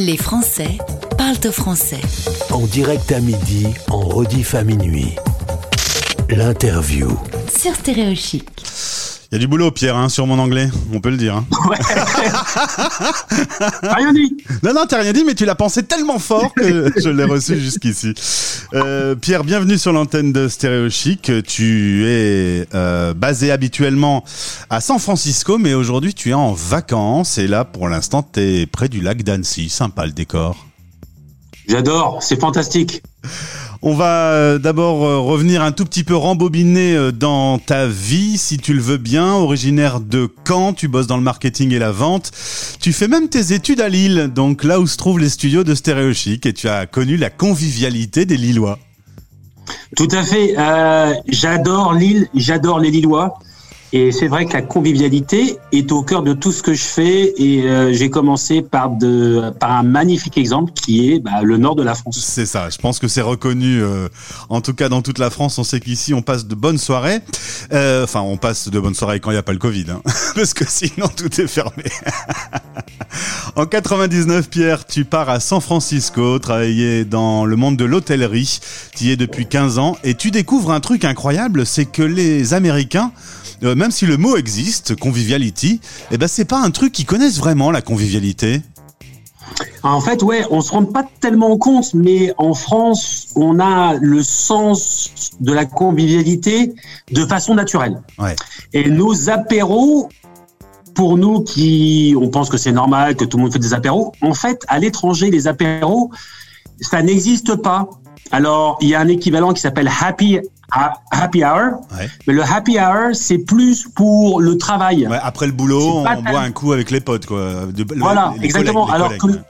Les Français parlent au français. En direct à midi, en rediff à minuit. L'interview. Sur Stéréo Chic. Il y a du boulot, Pierre, hein, sur mon anglais, on peut le dire. hein. Rien dit. Non, non, t'as rien dit, mais tu l'as pensé tellement fort que je l'ai reçu jusqu'ici. Euh, Pierre, bienvenue sur l'antenne de Stéréo Chic. Tu es euh, basé habituellement à San Francisco, mais aujourd'hui tu es en vacances et là, pour l'instant, t'es près du lac d'Annecy. Sympa le décor. J'adore, c'est fantastique. On va euh, d'abord euh, revenir un tout petit peu rembobiner euh, dans ta vie, si tu le veux bien. Originaire de Caen, tu bosses dans le marketing et la vente. Tu fais même tes études à Lille, donc là où se trouvent les studios de Stéréo Chic, et tu as connu la convivialité des Lillois. Tout à fait. Euh, j'adore Lille, j'adore les Lillois. Et c'est vrai que la convivialité est au cœur de tout ce que je fais. Et euh, j'ai commencé par, de, par un magnifique exemple qui est bah, le nord de la France. C'est ça, je pense que c'est reconnu, euh, en tout cas dans toute la France, on sait qu'ici on passe de bonnes soirées. Euh, Enfin, on passe de bonnes soirées quand il n'y a pas le Covid, hein, parce que sinon tout est fermé. en 99, Pierre, tu pars à San Francisco, travailler dans le monde de l'hôtellerie. Tu y es depuis 15 ans et tu découvres un truc incroyable, c'est que les Américains, euh, même si le mot existe, conviviality, eh ben c'est pas un truc qu'ils connaissent vraiment la convivialité. En fait, ouais, on se rend pas tellement compte, mais en France, on a le sens de la convivialité de façon naturelle. Ouais. Et nos apéros, pour nous qui, on pense que c'est normal, que tout le monde fait des apéros, en fait, à l'étranger, les apéros, ça n'existe pas. Alors, il y a un équivalent qui s'appelle happy, ha- happy hour, Ouais. mais le happy hour, c'est plus pour le travail. Ouais, après le boulot, on boit un coup avec les potes, quoi. De- Voilà, les exactement. collègues, les Alors collègues. que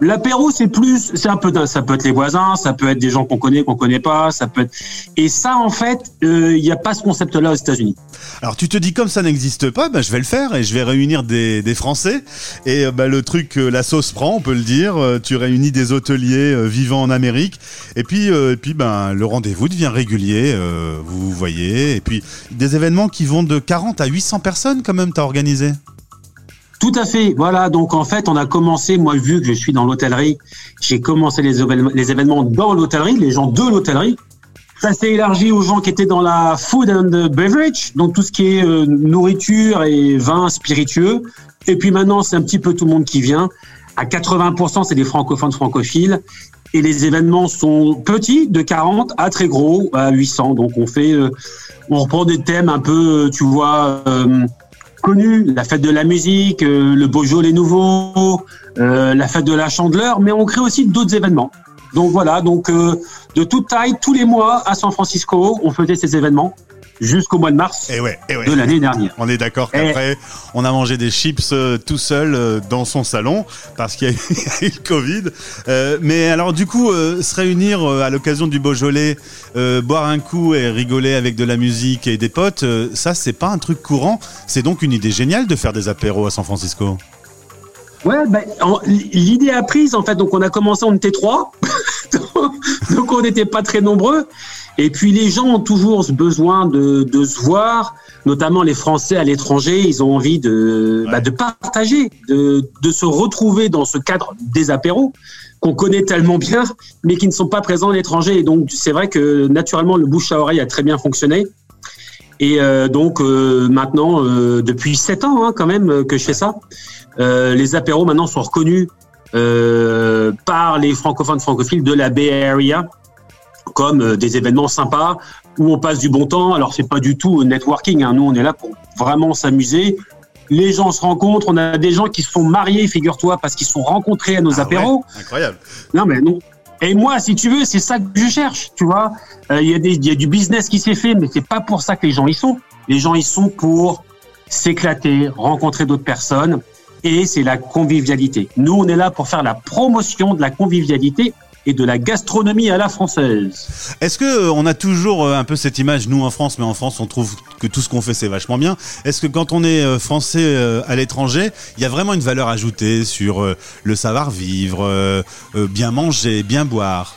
l'apéro, c'est plus, c'est un peu, ça peut être les voisins, ça peut être des gens qu'on connaît, qu'on connaît pas, ça peut être. Et ça, en fait, euh, il n'y a pas ce concept-là aux États-Unis. Alors tu te dis comme ça n'existe pas, bah, je vais le faire et je vais réunir des, Français. Et euh, bah, le truc, euh, la sauce prend, on peut le dire. Euh, Tu réunis des hôteliers euh, vivant en Amérique. Et puis, euh, et puis ben, le rendez-vous devient régulier, euh, vous vous voyez. Et puis des événements qui vont de 40 à 800 personnes quand même, t'as organisé? Tout à fait. Voilà. Donc, en fait, on a commencé, moi, vu que je suis dans l'hôtellerie, j'ai commencé les, événements- dans l'hôtellerie, les gens de l'hôtellerie. Ça s'est élargi aux gens qui étaient dans la food and beverage, donc tout ce qui est euh, nourriture et vin spiritueux. Et puis maintenant, c'est un petit peu tout le monde qui vient. À 80%, c'est des francophones francophiles. Et les événements sont petits, de 40 à très gros, à 800. Donc on fait, euh, on reprend des thèmes un peu, euh, tu vois, connus, la fête de la musique, euh, le Beaujolais nouveau, euh, la fête de la Chandeleur, mais on crée aussi d'autres événements. Donc voilà, donc euh, de toute taille, tous les mois à San Francisco, on faisait ces événements jusqu'au mois de mars Et ouais, et ouais. de l'année dernière. On est d'accord Eh. qu'après, on a mangé des chips euh, tout seul euh, dans son salon parce qu'il y a eu le Covid. Euh, mais alors du coup, euh, se réunir à l'occasion du Beaujolais, euh, boire un coup et rigoler avec de la musique et des potes, ça c'est pas un truc courant. C'est donc une idée géniale de faire des apéros à San Francisco. Ouais, ben, en- l'idée a prise en fait. Donc on a commencé, on était trois, donc on n'était pas très nombreux. Et puis les gens ont toujours ce besoin de, de se voir, notamment les Français à l'étranger. Ils ont envie de, Ouais. bah, de partager, de, de se retrouver dans ce cadre des apéros qu'on connaît tellement bien, mais qui ne sont pas présents à l'étranger. Et donc c'est vrai que naturellement le bouche à oreille a très bien fonctionné. Et euh, donc euh, maintenant, euh, depuis sept ans hein, quand même euh, que je fais ça, euh, les apéros maintenant sont reconnus euh, par les francophones francophiles de la Bay Area comme euh, des événements sympas où on passe du bon temps. Alors c'est pas du tout networking, hein. nous on est là pour vraiment s'amuser. Les gens se rencontrent, on a des gens qui se sont mariés, figure-toi, parce qu'ils se sont rencontrés à nos Ah apéros. ouais, incroyable. Non, mais non. Et moi, si tu veux, c'est ça que je cherche, tu vois. Euh, Il y, a des- y a du business qui s'est fait, mais c'est pas pour ça que les gens y sont. Les gens y sont pour s'éclater, rencontrer d'autres personnes, et c'est la convivialité. Nous, on est là pour faire la promotion de la convivialité et de la gastronomie à la française. Est-ce que euh, on a toujours euh, un peu cette image, nous en France, mais en France on trouve que tout ce qu'on fait c'est vachement bien. Est-ce que quand on est euh, français à l'étranger, il y a vraiment une valeur ajoutée sur le savoir-vivre, bien manger, bien boire?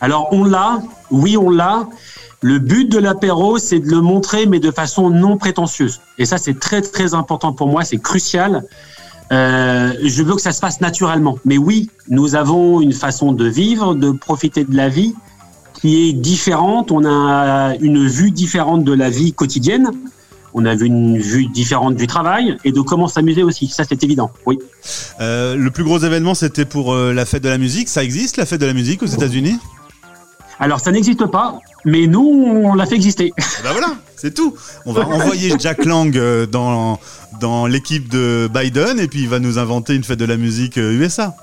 Alors, on l'a, oui, on l'a. Le but de l'apéro, c'est de le montrer, mais de façon non prétentieuse. Et ça, c'est très, très important pour moi, c'est crucial. Euh, je veux que ça se passe naturellement. Mais oui, nous avons une façon de vivre, de profiter de la vie qui est différente. On a une vue différente de la vie quotidienne. On a une vue différente du travail et de comment s'amuser aussi. Ça, c'est évident. Oui. Euh, le plus gros événement, c'était pour euh, la fête de la musique. Ça existe, la fête de la musique aux États-Unis? Alors, ça n'existe pas, mais nous, on l'a fait exister. Ben voilà, c'est tout. On va envoyer Jack Lang dans, dans l'équipe de Biden et puis il va nous inventer une fête de la musique euh, USA.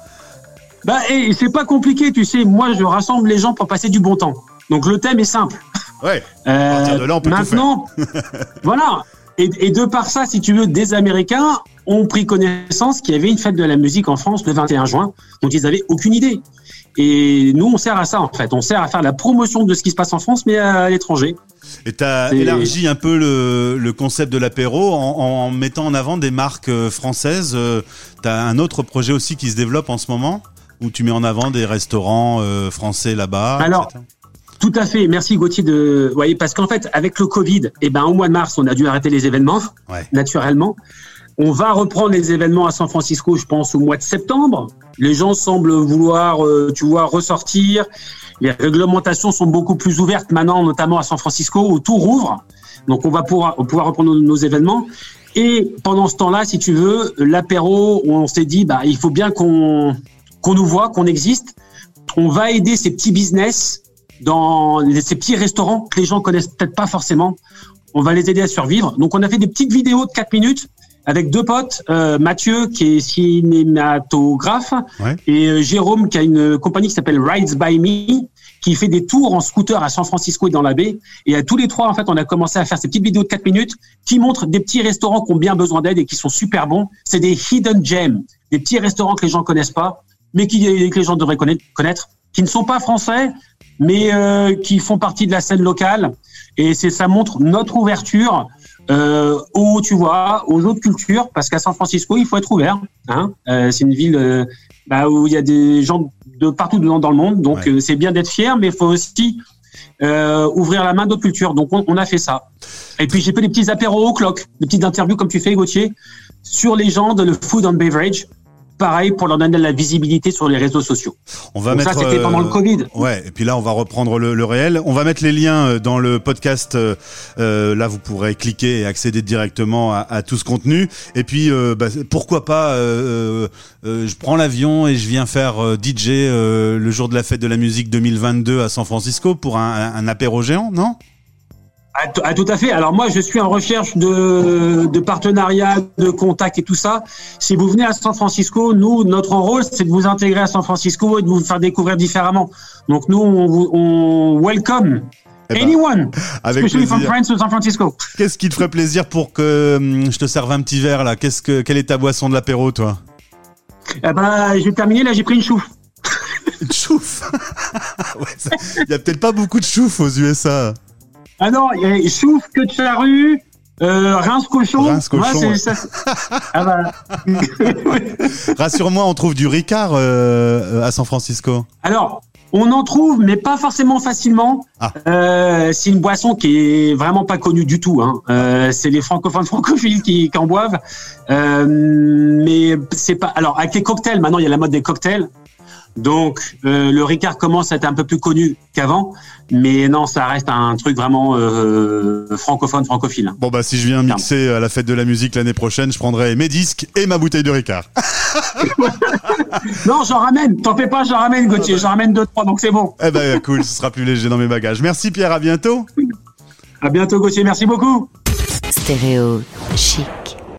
Bah, et c'est pas compliqué, tu sais. Moi, je rassemble les gens pour passer du bon temps. Donc, le thème est simple. Ouais. Euh, À partir de là, on peut tout maintenant, voilà. Et, et de par ça, si tu veux, des Américains ont pris connaissance qu'il y avait une fête de la musique en France le 21 juin, dont ils avaient aucune idée. Et nous, on sert à ça, en fait. On sert à faire la promotion de ce qui se passe en France, mais à l'étranger. Et tu as élargi un peu le, le concept de l'apéro en, en mettant en avant des marques euh, françaises. tu as un autre projet aussi qui se développe en ce moment où tu mets en avant des restaurants euh, français là-bas. Alors, etc. Tout à fait. Merci Gauthier de. Voyez, parce qu'en fait, avec le Covid, eh ben, au mois de mars, on a dû arrêter les événements, Ouais. naturellement. On va reprendre les événements à San Francisco, je pense, au mois de septembre. Les gens semblent vouloir, euh, tu vois, ressortir. Les réglementations sont beaucoup plus ouvertes maintenant, notamment à San Francisco, où tout rouvre. Donc, on va pouvoir, pouvoir reprendre nos, événements. Et pendant ce temps-là, si tu veux, l'apéro, on s'est dit, bah, il faut bien qu'on qu'on nous voit, qu'on existe. On va aider ces petits business dans ces petits restaurants que les gens connaissent peut-être pas forcément. On va les aider à survivre. Donc, on a fait des petites vidéos de 4 minutes avec deux potes, euh, Mathieu qui est cinématographe Ouais. et euh, Jérôme qui a une compagnie qui s'appelle Rides by Me qui fait des tours en scooter à San Francisco et dans la baie. Et à tous les trois, en fait, on a commencé à faire ces petites vidéos de 4 minutes qui montrent des petits restaurants qui ont bien besoin d'aide et qui sont super bons. C'est des hidden gems, des petits restaurants que les gens connaissent pas, mais qui, que les gens devraient connaître, connaître qui ne sont pas français, mais euh, qui font partie de la scène locale. Et c'est ça montre notre ouverture euh, aux, tu vois, aux autres cultures, parce qu'à San Francisco, il faut être ouvert. Hein euh, c'est une ville euh, bah, où il y a des gens de partout dans, dans le monde, donc Ouais. euh, c'est bien d'être fier, mais il faut aussi euh, ouvrir la main d'autres cultures. Donc on, on a fait ça. Et puis j'ai fait des petits apéros au clock, des petites interviews comme tu fais, Gauthier, sur les gens de le food and beverage. Pareil pour leur donner de la visibilité sur les réseaux sociaux. On va Donc mettre. ça, c'était euh, pendant le Covid. Ouais, et puis là, on va reprendre le, le réel. On va mettre les liens euh, dans le podcast. euh, euh, là, vous pourrez cliquer et accéder directement à, à tout ce contenu. Et puis, euh, bah, pourquoi pas euh, euh, Je prends l'avion et je viens faire euh, DJ euh, le jour de la fête de la musique 2022 à San Francisco pour un apéro géant, non? Ah, ah, tout à fait. Alors moi, je suis en recherche de, de partenariats, de contacts et tout ça. Si vous venez à San Francisco, nous, notre rôle, c'est de vous intégrer à San Francisco et de vous faire découvrir différemment. Donc nous, on, on welcome Eh ben, anyone, Avec especially from. France to San Francisco. Qu'est-ce qui te ferait plaisir pour que hum, je te serve un petit verre là? Qu'est-ce que quelle est ta boisson de l'apéro, toi? Eh ben, j'ai terminé. Là, j'ai pris une chouffe. Une chouffe? Ouais, Il y a peut-être pas beaucoup de chouffe aux USA. Ah non, il y a chouffe, queue de charrue, euh, rince cochon. Rince cochon, Ouais, ouais. ça- ah bah. Rassure-moi, on trouve du Ricard euh, à San Francisco. Alors, on en trouve, mais pas forcément facilement. Ah. Euh, c'est une boisson qui est vraiment pas connue du tout. Hein. Euh, c'est les francophones francophiles qui, qui en boivent. Euh, mais c'est pas. Alors, avec les cocktails, maintenant il y a la mode des cocktails. Donc, euh, le Ricard commence à être un peu plus connu qu'avant, mais non, ça reste un truc vraiment euh, francophone, francophile. Bon bah si je viens mixer à la fête de la musique l'année prochaine, je prendrai mes disques et ma bouteille de Ricard. Non, j'en ramène. T'en fais pas, j'en ramène, Gauthier. J'en ramène deux, trois, donc c'est bon. Eh ben cool, ce sera plus léger dans mes bagages. Merci Pierre, à bientôt. À bientôt, Gauthier. Merci beaucoup. Stéréo chic.